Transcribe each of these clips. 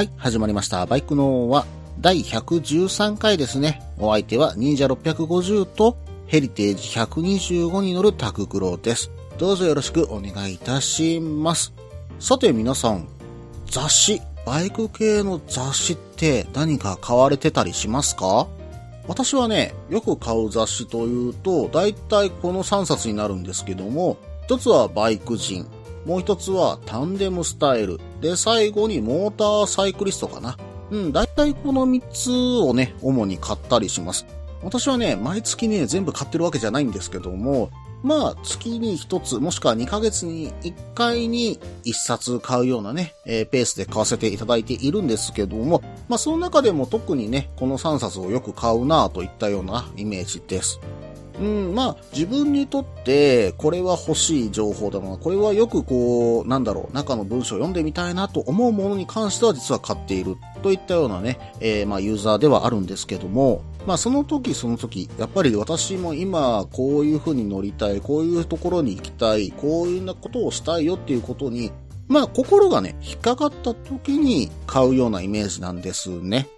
はい、始まりました。バイクのは第113回ですね。お相手は忍者650とヘリテージ125に乗るタククロです。どうぞよろしくお願いいたします。さて皆さん、雑誌、バイク系の雑誌って何か買われてたりしますか？私はね、よく買う雑誌というと、だいたいこの3冊になるんですけども、一つはバイク人、もう一つはタンデムスタイル、で、最後にモーターサイクリストかな。うん、だいたいこの3つをね、主に買ったりします。私はね、毎月ね、全部買ってるわけじゃないんですけども、まあ、月に1つ、もしくは2ヶ月に1回に1冊買うようなね、えーペースで買わせていただいているんですけども、まあ、その中でも特にね、この3冊をよく買うなといったようなイメージです。うん、まあ、自分にとって、これは欲しい情報だな。これはよくこう、なんだろう、中の文章を読んでみたいなと思うものに関しては実は買っているといったようなね、えーまあ、ユーザーではあるんですけども、まあ、その時その時、やっぱり私も今、こういう風に乗りたい、こういうところに行きたい、こういうようなことをしたいよっていうことに、まあ、心がね、引っかかった時に買うようなイメージなんですね。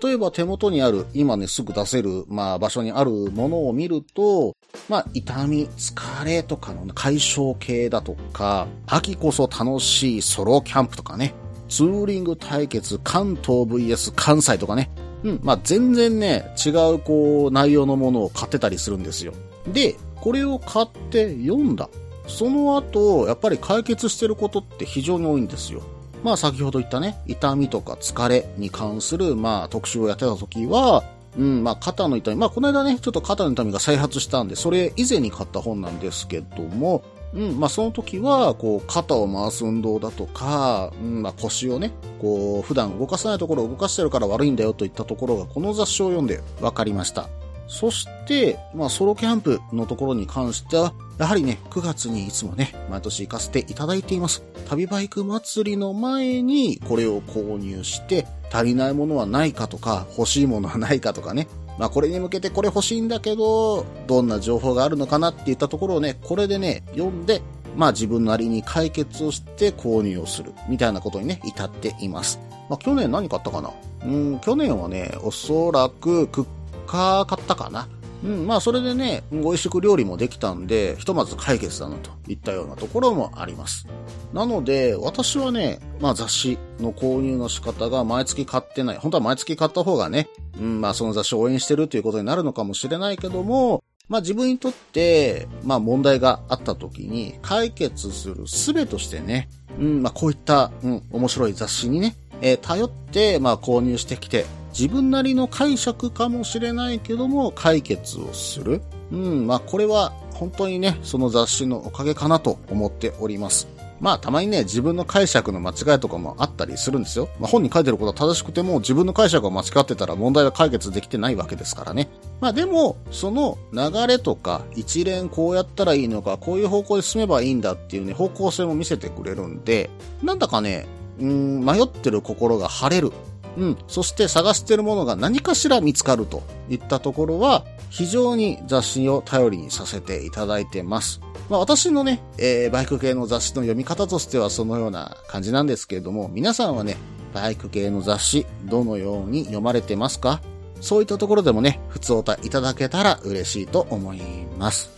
例えば手元にある、今ね、すぐ出せる、まあ場所にあるものを見ると、まあ痛み、疲れとかの解消系だとか、秋こそ楽しいソロキャンプとかね、ツーリング対決関東 VS 関西とかね、うん、まあ全然ね、違うこう内容のものを買ってたりするんですよ。で、これを買って読んだ。その後、やっぱり解決してることって非常に多いんですよ。まあ先ほど言ったね、痛みとか疲れに関する、まあ特集をやってた時は、うん、まあ肩の痛み、まあこの間ね、ちょっと肩の痛みが再発したんで、それ以前に買った本なんですけども、うん、まあその時は、こう、肩を回す運動だとか、うん、まあ腰をね、こう、普段動かさないところを動かしてるから悪いんだよといったところが、この雑誌を読んで分かりました。そして、まあ、ソロキャンプのところに関しては、やはりね、9月にいつもね、毎年行かせていただいています。旅バイク祭りの前にこれを購入して、足りないものはないかとか、欲しいものはないかとかね。まあ、これに向けてこれ欲しいんだけど、どんな情報があるのかなっていったところをね、これでね、読んで、まあ自分なりに解決をして購入をする、みたいなことにね、至っています。まあ去年何買ったかな？うん、去年はね、おそらくクッカー買ったかな。うん、まあそれでね、美味しく料理もできたんで、ひとまず解決だなといったようなところもあります。なので、私はね、まあ雑誌の購入の仕方が毎月買ってない。本当は毎月買った方がね、うん、まあその雑誌を応援してるということになるのかもしれないけども、まあ自分にとって、まあ問題があった時に解決する術としてね、うん、まあこういった、うん、面白い雑誌にね、えー頼って、まあ購入してきて、自分なりの解釈かもしれないけども、解決をする。うん、まあこれは本当にね、その雑誌のおかげかなと思っております。まあたまにね、自分の解釈の間違いとかもあったりするんですよ。まあ本に書いてることは正しくても自分の解釈が間違ってたら問題は解決できてないわけですからね。まあでも、その流れとか一連こうやったらいいのか、こういう方向で進めばいいんだっていうね、方向性も見せてくれるんで、なんだかね、うん、迷ってる心が晴れる。うん。そして探してるものが何かしら見つかるといったところは、非常に雑誌を頼りにさせていただいてます。まあ私のね、えーバイク系の雑誌の読み方としてはそのような感じなんですけれども、皆さんはね、バイク系の雑誌、どのように読まれてますか？そういったところでもね、普通おたいただけたら嬉しいと思います。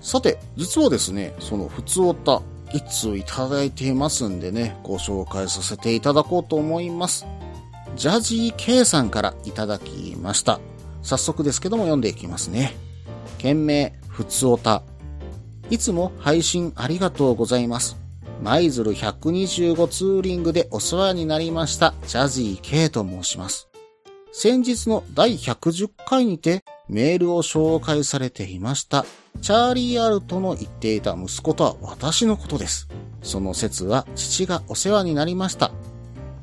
さて、実はですね、その普通おた、一通いただいていますんでね、ご紹介させていただこうと思います。ジャジー K さんからいただきました。早速ですけども読んでいきますね。件名、ふつおた。いつも配信ありがとうございます。舞鶴125ツーリングでお世話になりました、ジャジー K と申します。先日の第110回にてメールを紹介されていました。チャーリー・アルトの言っていた息子とは私のことです。その説は父がお世話になりました。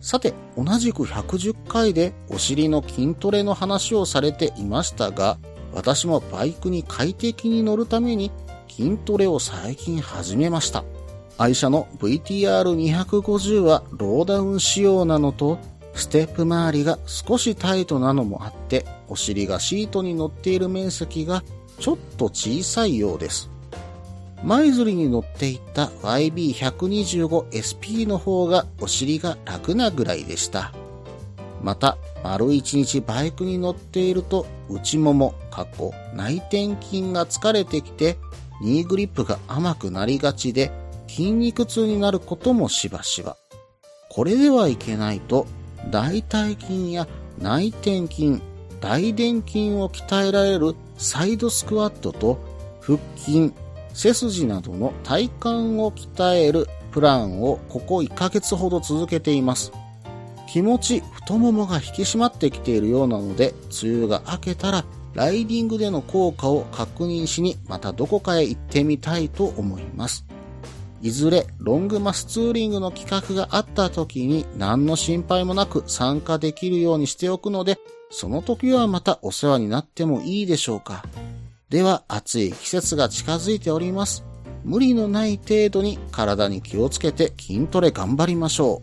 さて、同じく110回でお尻の筋トレの話をされていましたが、私もバイクに快適に乗るために筋トレを最近始めました。愛車の VTR250 はローダウン仕様なのと、ステップ周りが少しタイトなのもあって、お尻がシートに乗っている面積がちょっと小さいようです。舞鶴に乗っていた YB125SP の方がお尻が楽なぐらいでした。また、丸一日バイクに乗っていると内もも、過去、内転筋が疲れてきて、ニーグリップが甘くなりがちで、筋肉痛になることもしばしば。これではいけないと、大腿筋や内転筋、大臀筋を鍛えられるサイドスクワットと腹筋、背筋などの体幹を鍛えるプランをここ1ヶ月ほど続けています。気持ち太ももが引き締まってきているようなので、梅雨が明けたらライディングでの効果を確認しにまたどこかへ行ってみたいと思います。いずれロングマスツーリングの企画があった時に何の心配もなく参加できるようにしておくので、その時はまたお世話になってもいいでしょうか。では暑い季節が近づいております。無理のない程度に体に気をつけて筋トレ頑張りましょ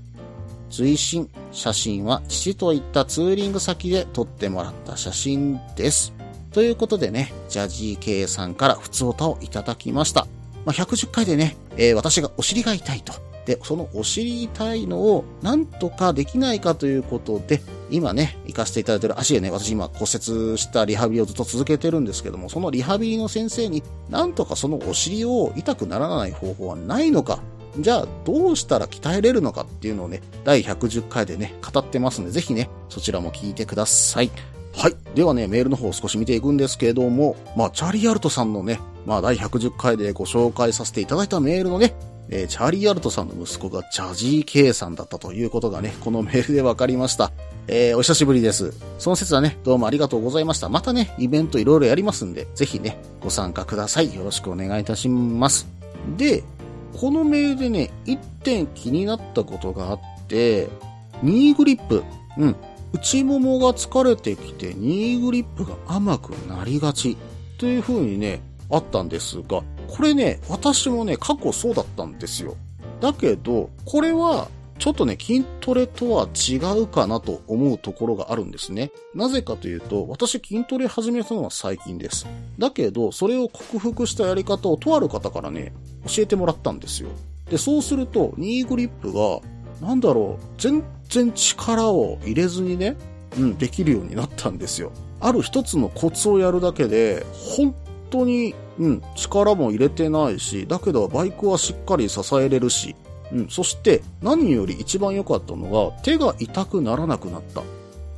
う。追伸、写真は父と行ったツーリング先で撮ってもらった写真です。ということでね、ジャジー K さんから普通歌をいただきました。まあ、110回でね、えー、私がお尻が痛いと。で、そのお尻痛いのをなんとかできないかということで、今ね、行かせていただいてる足でね、私今骨折したリハビリをずっと続けてるんですけども、そのリハビリの先生に、なんとかそのお尻を痛くならない方法はないのか、じゃあどうしたら鍛えれるのかっていうのをね、第110回でね、語ってますんで、ぜひね、そちらも聞いてください。はい。ではね、メールの方を少し見ていくんですけれども、まあ、チャーリー・アルトさんのね、まあ、第110回でご紹介させていただいたメールのね、えー、チャーリー・アルトさんの息子がジャジー・ケイさんだったということがね、このメールで分かりました。えー、お久しぶりです。その説はね、どうもありがとうございました。またね、イベントいろいろやりますんで、ぜひね、ご参加ください。よろしくお願いいたします。で、このメールでね、一点気になったことがあって、ニーグリップ。うん。内ももが疲れてきて、ニーグリップが甘くなりがち。という風にね、あったんですが、これね、私もね、過去そうだったんですよ。だけど、これは、ちょっとね、筋トレとは違うかなと思うところがあるんですね。なぜかというと、私筋トレ始めたのは最近です。だけど、それを克服したやり方をとある方からね、教えてもらったんですよ。で、そうすると、ニーグリップが、なんだろう、全然力を入れずにね、うん、できるようになったんですよ。ある一つのコツをやるだけで、本当に、うん、力も入れてないし、だけどバイクはしっかり支えれるし、うん、そして何より一番良かったのが手が痛くならなくなったっ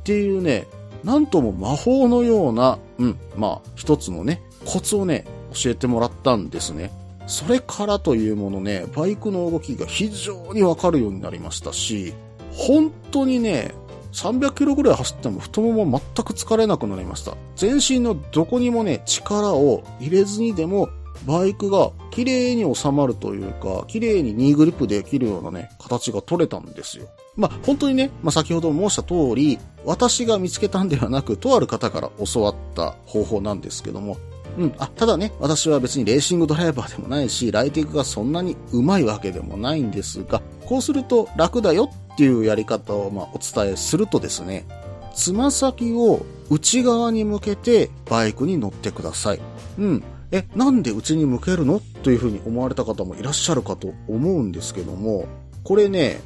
ていうね、なんとも魔法のような、うん、まあ一つのね、コツをね、教えてもらったんですね。それからというものね、バイクの動きが非常にわかるようになりましたし、本当にね、300キロぐらい走っても太もも全く疲れなくなりました。全身のどこにもね、力を入れずにでも、バイクが綺麗に収まるというか、綺麗にニーグリップできるようなね、形が取れたんですよ。まあ、本当にね、まあ、先ほど申した通り、私が見つけたんではなく、とある方から教わった方法なんですけども、うん。あ、ただね、私は別にレーシングドライバーでもないし、ライティングがそんなに上手いわけでもないんですが、こうすると楽だよっていうやり方をまあお伝えするとですね、つま先を内側に向けてバイクに乗ってください。うん。え、なんで内に向けるの？というふうに思われた方もいらっしゃるかと思うんですけども、これね、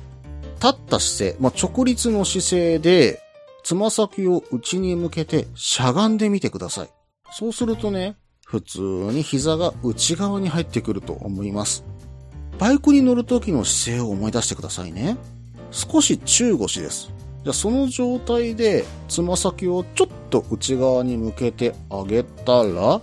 立った姿勢、まあ、直立の姿勢で、つま先を内に向けてしゃがんでみてください。そうするとね、普通に膝が内側に入ってくると思います。バイクに乗る時の姿勢を思い出してくださいね。少し中腰です。じゃその状態でつま先をちょっと内側に向けてあげたら、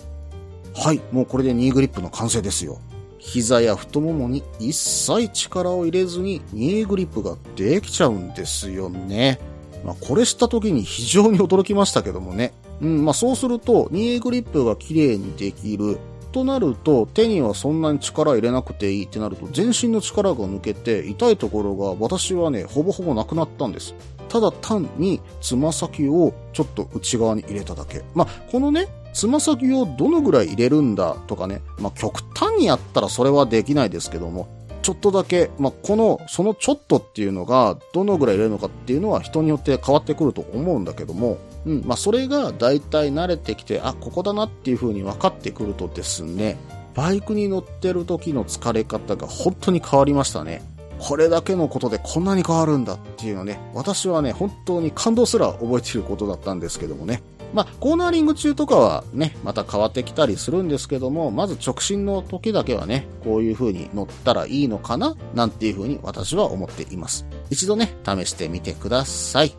はい、もうこれでニーグリップの完成ですよ。膝や太ももに一切力を入れずにニーグリップができちゃうんですよね。まあ、これした時に非常に驚きましたけどもね。うん、まあそうすると、ニーグリップが綺麗にできる。となると、手にはそんなに力入れなくていいってなると、全身の力が抜けて、痛いところが私はね、ほぼほぼなくなったんです。ただ単に、つま先をちょっと内側に入れただけ。まあ、このね、つま先をどのぐらい入れるんだとかね、まあ、極端にやったらそれはできないですけども、ちょっとだけ、まあ、この、そのちょっとっていうのが、どのぐらい入れるのかっていうのは人によって変わってくると思うんだけども、うん、まあ、それが大体慣れてきて、あ、ここだなっていう風に分かってくるとですね、バイクに乗ってる時の疲れ方が本当に変わりましたね。これだけのことでこんなに変わるんだっていうのね、私はね、本当に感動すら覚えてることだったんですけどもね。まあ、コーナーリング中とかはね、また変わってきたりするんですけども、まず直進の時だけはね、こういう風に乗ったらいいのかななんていう風に私は思っています。一度ね、試してみてください。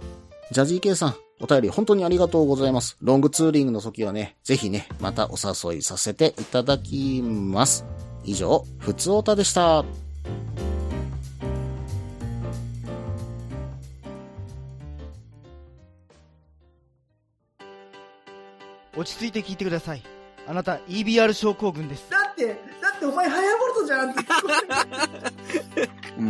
ジャジーケイさん、お便り本当にありがとうございます。ロングツーリングの時はね、ぜひね、またお誘いさせていただきます。以上、ふつおたでした。落ち着いて聞いてください。あなた EBR 症候群です。だって、だってお前ハヤボルトじゃんっても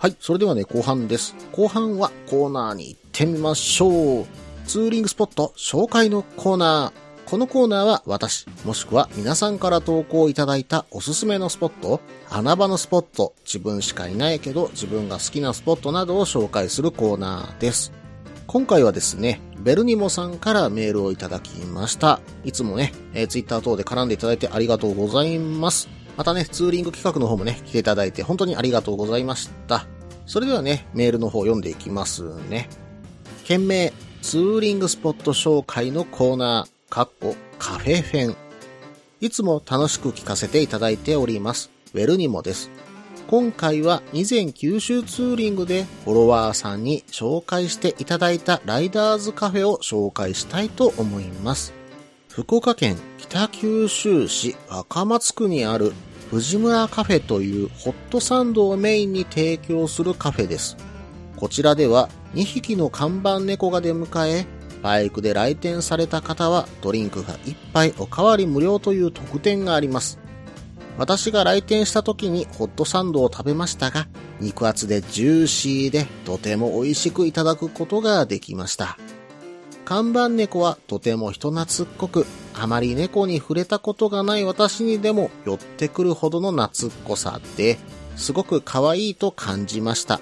はい、それではね、後半です。後半はコーナーに行ってみましょう。ツーリングスポット紹介のコーナー。このコーナーは私、もしくは皆さんから投稿いただいたおすすめのスポット、穴場のスポット、自分しかいないけど自分が好きなスポットなどを紹介するコーナーです。今回はですね、ベルニモさんからメールをいただきました。いつもね、えー、ツイッター等で絡んでいただいてありがとうございます。またね、ツーリング企画の方もね、来ていただいて本当にありがとうございました。それではね、メールの方読んでいきますね。件名、ツーリングスポット紹介のコーナー、かっこカフェフェン。いつも楽しく聞かせていただいております。ウェルニモです。今回は以前九州ツーリングでフォロワーさんに紹介していただいたライダーズカフェを紹介したいと思います。福岡県北九州市若松区にある藤村カフェというホットサンドをメインに提供するカフェです。こちらでは2匹の看板猫が出迎え、バイクで来店された方はドリンクが1杯おかわり無料という特典があります。私が来店した時にホットサンドを食べましたが、肉厚でジューシーでとても美味しくいただくことができました。看板猫はとても人懐っこく、あまり猫に触れたことがない私にでも寄ってくるほどの懐っこさで、すごく可愛いと感じました。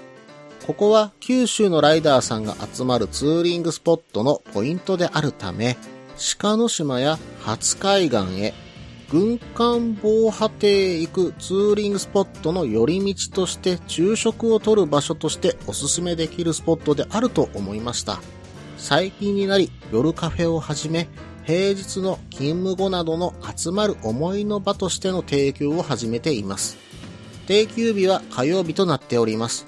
ここは九州のライダーさんが集まるツーリングスポットのポイントであるため、鹿の島や初海岸へ、軍艦防波堤へ行くツーリングスポットの寄り道として昼食をとる場所としておすすめできるスポットであると思いました。最近になり夜カフェをはじめ、平日の勤務後などの集まる思いの場としての提供を始めています。定休日は火曜日となっております。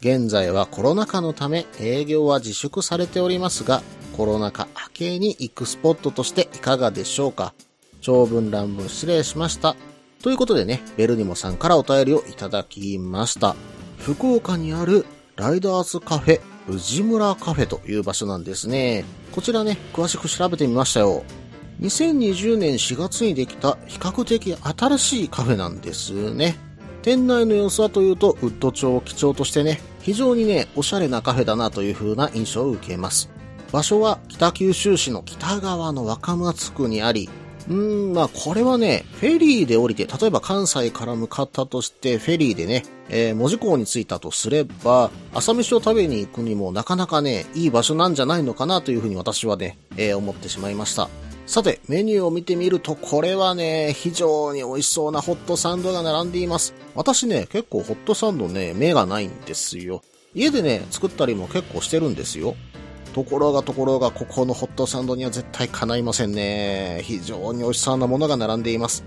現在はコロナ禍のため営業は自粛されておりますが、コロナ禍明けに行くスポットとしていかがでしょうか？長文乱文失礼しました。ということでね、ベルニモさんからお便りをいただきました。福岡にあるライダーズカフェ宇治村カフェという場所なんですね。こちらね、詳しく調べてみましたよ。2020年4月にできた比較的新しいカフェなんですね。店内の様子はというと、ウッド調を基調としてね、非常にね、おしゃれなカフェだなという風な印象を受けます。場所は北九州市の北側の若松区にあり、うん、まあこれはね、フェリーで降りて、例えば関西から向かったとして、フェリーでね、えー、門司港に着いたとすれば、朝飯を食べに行くにもなかなかね、いい場所なんじゃないのかなというふうに私はね、えー、思ってしまいました。さて、メニューを見てみると、これはね、非常に美味しそうなホットサンドが並んでいます。私ね、結構ホットサンドね、目がないんですよ。家でね、作ったりも結構してるんですよ。ところがところがここのホットサンドには絶対叶いませんね。非常に美味しそうなものが並んでいます。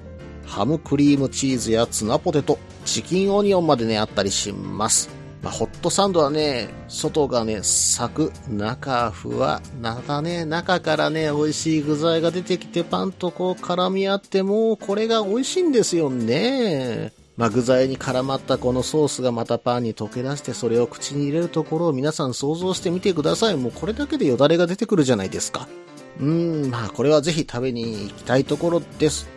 ハムクリームチーズやツナポテト、チキンオニオンまでね、あったりします。まあ、ホットサンドはね、外がね、サク、中ふわ、中ね、中からね、美味しい具材が出てきてパンとこう絡み合ってもうこれが美味しいんですよね。まあ、具材に絡まったこのソースがまたパンに溶け出してそれを口に入れるところを皆さん想像してみてください。もうこれだけでよだれが出てくるじゃないですか。うーん、まあこれはぜひ食べに行きたいところです。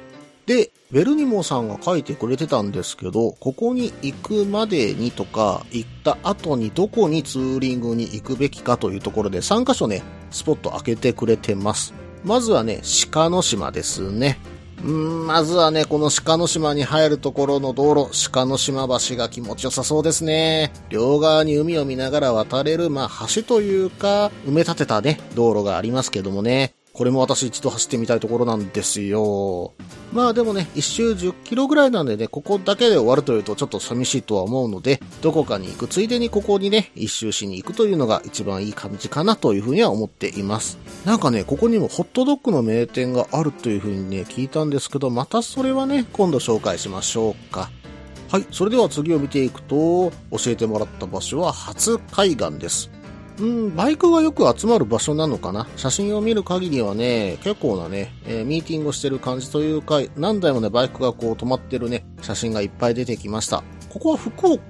で、ベルニモさんが書いてくれてたんですけど、ここに行くまでにとか、行った後にどこにツーリングに行くべきかというところで3箇所ね、スポット開けてくれてます。まずはね、鹿の島ですね。うん、まずはね、この鹿の島に入るところの道路、鹿の島橋が気持ちよさそうですね。両側に海を見ながら渡れる、まあ、橋というか、埋め立てたね、道路がありますけどもね。これも私一度走ってみたいところなんですよ。まあでもね、一周10キロぐらいなんでね、ここだけで終わるというとちょっと寂しいとは思うので、どこかに行くついでにここにね、一周しに行くというのが一番いい感じかなというふうには思っています。なんかね、ここにもホットドッグの名店があるというふうにね、聞いたんですけど、またそれはね、今度紹介しましょうか。はい、それでは次を見ていくと、教えてもらった場所は初海岸です。うん、バイクがよく集まる場所なのかな？写真を見る限りはね、結構なね、えーミーティングをしてる感じというか、何台もね、バイクがこう止まってるね、写真がいっぱい出てきました。ここは福岡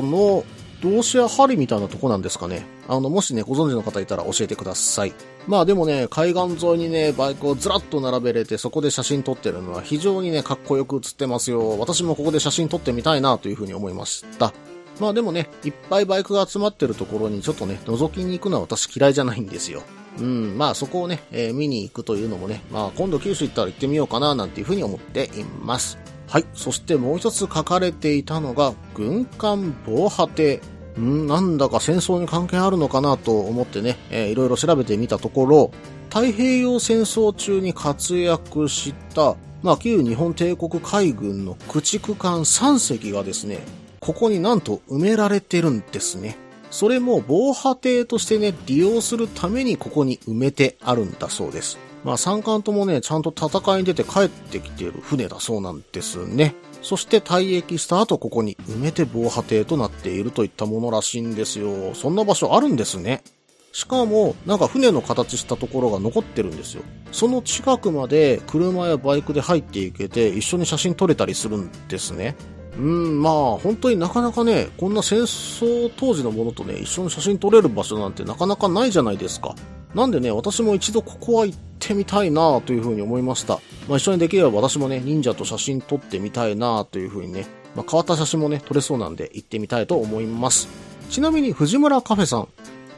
の同志や針みたいなとこなんですかね？あの、もしね、ご存知の方いたら教えてください。まあでもね、海岸沿いにね、バイクをずらっと並べれて、そこで写真撮ってるのは非常にね、かっこよく写ってますよ。私もここで写真撮ってみたいなというふうに思いました。まあでもね、いっぱいバイクが集まってるところにちょっとね、覗きに行くのは私嫌いじゃないんですよ。うん、まあそこをね、えー見に行くというのもね、まあ今度九州行ったら行ってみようかななんていうふうに思っています。はい。そしてもう一つ書かれていたのが、軍艦防波堤。うん、なんだか戦争に関係あるのかなと思ってね、えーいろいろ調べてみたところ、太平洋戦争中に活躍した、まあ旧日本帝国海軍の駆逐艦3隻がですね、ここになんと埋められてるんですね。それも防波堤としてね、利用するためにここに埋めてあるんだそうです。まあ三艦ともね、ちゃんと戦いに出て帰ってきている船だそうなんですね。そして退役した後ここに埋めて防波堤となっているといったものらしいんですよ。そんな場所あるんですね。しかも、なんか船の形したところが残ってるんですよ。その近くまで車やバイクで入っていけて一緒に写真撮れたりするんですね。うん、まあ、本当になかなかね、こんな戦争当時のものとね、一緒に写真撮れる場所なんてなかなかないじゃないですか。なんでね、私も一度ここは行ってみたいなというふうに思いました。まあ一緒にできれば私もね、忍者と写真撮ってみたいなというふうにね、まあ変わった写真もね、撮れそうなんで行ってみたいと思います。ちなみに藤村カフェさん、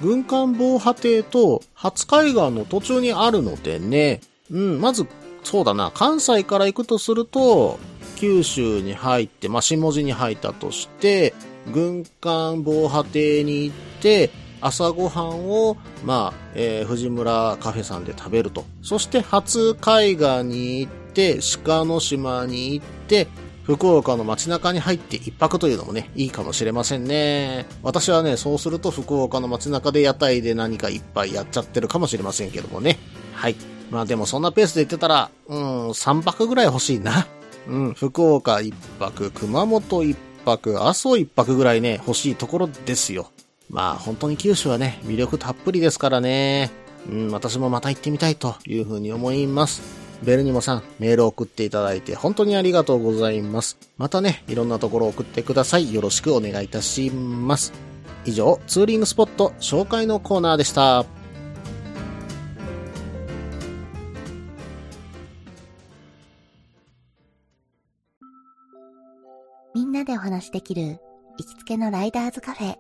軍艦防波堤と初海岸の途中にあるのでね、うん、まず、そうだな、関西から行くとすると、九州に入って、まあ、下地に入ったとして、軍艦防波堤に行って、朝ごはんを、まあ、えー藤村カフェさんで食べると。そして、初海岸に行って、鹿の島に行って、福岡の街中に入って一泊というのもね、いいかもしれませんね。私はね、そうすると福岡の街中で屋台で何かいっぱいやっちゃってるかもしれませんけどもね。はい。まあでもそんなペースで言ってたら、うん、3泊ぐらい欲しいな。うん、福岡一泊、熊本一泊、阿蘇一泊ぐらいね、欲しいところですよ。まあ本当に九州はね、魅力たっぷりですからね。うん、私もまた行ってみたいというふうに思います。ベルニモさん、メール送っていただいて本当にありがとうございます。またね、いろんなところ送ってください。よろしくお願いいたします。以上、ツーリングスポット紹介のコーナーでした。話できる行きつけのライダーズカフェ、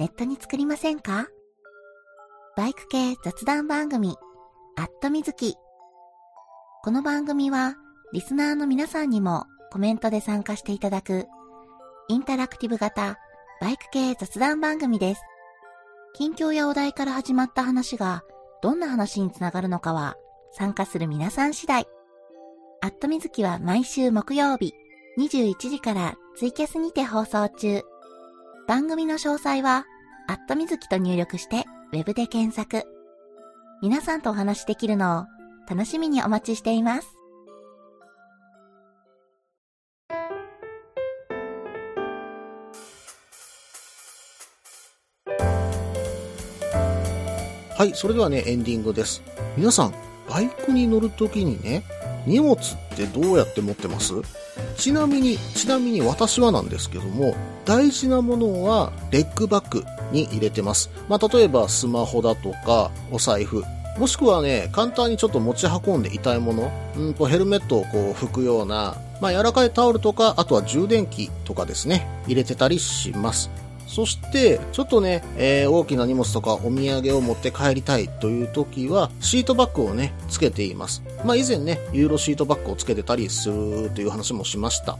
ネットに作りませんか？バイク系雑談番組、アットみずき。この番組は、リスナーの皆さんにもコメントで参加していただく、インタラクティブ型バイク系雑談番組です。近況やお題から始まった話が、どんな話につながるのかは、参加する皆さん次第。アットみずきは毎週木曜日、21時からツイキャスにて放送中。番組の詳細は、アットみずきと入力して、ウェブで検索。皆さんとお話しできるのを楽しみにお待ちしています。はい、それではね、エンディングです。皆さん、バイクに乗るときにね、荷物ってどうやって持ってます？ちなみに、ちなみに私はなんですけども、大事なものはレッグバッグに入れてます。まあ、例えばスマホだとか、お財布、もしくはね、簡単にちょっと持ち運んで痛いもの、うんとヘルメットをこう拭くような、まあ、柔らかいタオルとか、あとは充電器とかですね、入れてたりします。そして、ちょっとね、えー大きな荷物とかお土産を持って帰りたいという時は、シートバッグをね、つけています。まあ以前ね、ユーロシートバッグをつけてたりするという話もしました。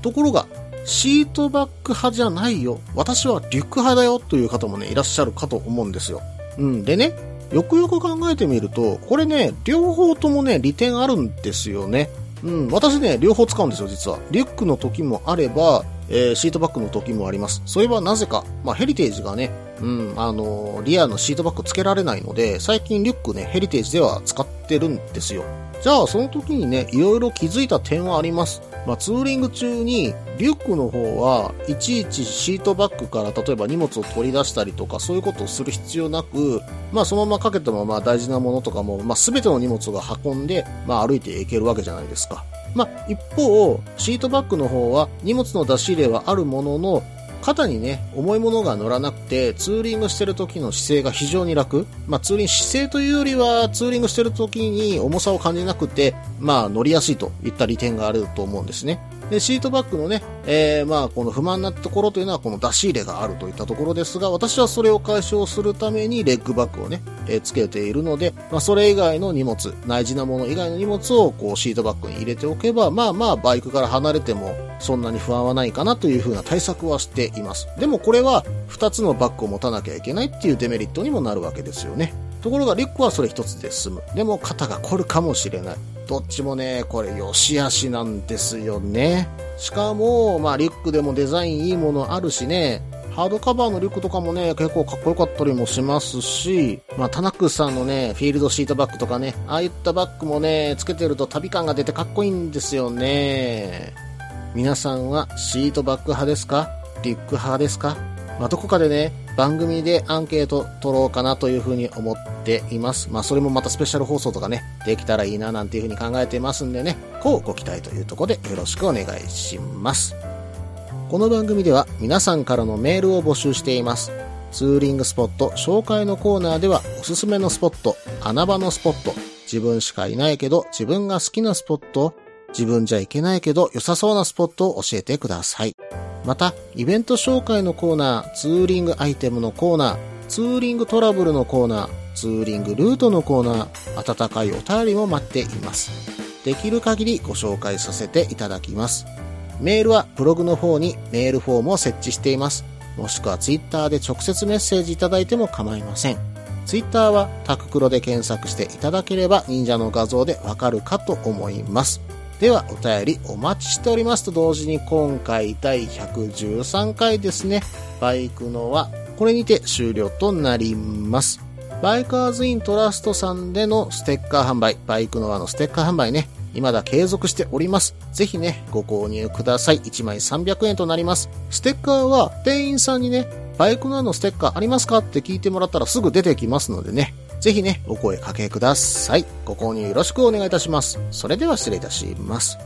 ところが、シートバッグ派じゃないよ。私はリュック派だよという方もね、いらっしゃるかと思うんですよ。うん。でね、よくよく考えてみると、これね、両方ともね、利点あるんですよね。うん、私ね、両方使うんですよ、実は。リュックの時もあれば、えーシートバッグの時もあります。それはなぜか、まあ、ヘリテージがね、うん、あのーリアのシートバッグつけられないので、最近リュックね、ヘリテージでは使ってるんですよ。じゃあ、その時にね、いろいろ気づいた点はあります。まあ、ツーリング中に、リュックの方は、いちいちシートバッグから例えば荷物を取り出したりとか、そういうことをする必要なく、まあ、そのままかけたまま大事なものとかも、まあ、すべての荷物が運んで、まあ、歩いていけるわけじゃないですか。まあ、一方、シートバッグの方は荷物の出し入れはあるものの、肩にね、重いものが乗らなくて、ツーリングしてる時の姿勢が非常に楽。まあ、ツーリング、姿勢というよりは、ツーリングしてる時に重さを感じなくて、まあ、乗りやすいといった利点があると思うんですね。で、シートバッグのね、えー、まあ、この不満なところというのは、この出し入れがあるといったところですが、私はそれを解消するために、レッグバッグをね、えーつけているので、まあ、それ以外の荷物、大事なもの以外の荷物を、こう、シートバッグに入れておけば、まあまあ、バイクから離れても、そんなに不安はないかなというふうな対策はしています。でもこれは、2つのバッグを持たなきゃいけないっていうデメリットにもなるわけですよね。ところが、リュックはそれ一つで済む。でも、肩が凝るかもしれない。どっちもね、これ、良し悪しなんですよね。しかも、まあ、リュックでもデザインいいものあるしね、ハードカバーのリュックとかもね、結構かっこよかったりもしますし、まあ、タナックさんのね、フィールドシートバッグとかね、ああいったバッグもね、つけてると旅感が出てかっこいいんですよね。皆さんはシートバッグ派ですか？リュック派ですか？まあ、どこかでね、番組でアンケート取ろうかなというふうに思っています。まあ、それもまたスペシャル放送とかね、できたらいいななんていうふうに考えていますんでね、こうご期待というところでよろしくお願いします。この番組では皆さんからのメールを募集しています。ツーリングスポット紹介のコーナーではおすすめのスポット、穴場のスポット、自分しかいないけど自分が好きなスポット、自分じゃいけないけど良さそうなスポットを教えてください。また、イベント紹介のコーナー、ツーリングアイテムのコーナー、ツーリングトラブルのコーナー、ツーリングルートのコーナー、温かいお便りも待っています。できる限りご紹介させていただきます。メールはブログの方にメールフォームを設置しています。もしくはツイッターで直接メッセージいただいても構いません。ツイッターはタククロで検索していただければ忍者の画像でわかるかと思います。ではお便りお待ちしておりますと同時に今回第113回ですね。バイクのはこれにて終了となります。バイカーズイントラストさんでのステッカー販売、バイクの輪のステッカー販売ね、未だ継続しております。ぜひね、ご購入ください。1枚300円となります。ステッカーは店員さんにね、バイクの輪のステッカーありますか？って聞いてもらったらすぐ出てきますのでね、ぜひね、お声かけください。ご購入よろしくお願いいたします。それでは失礼いたします。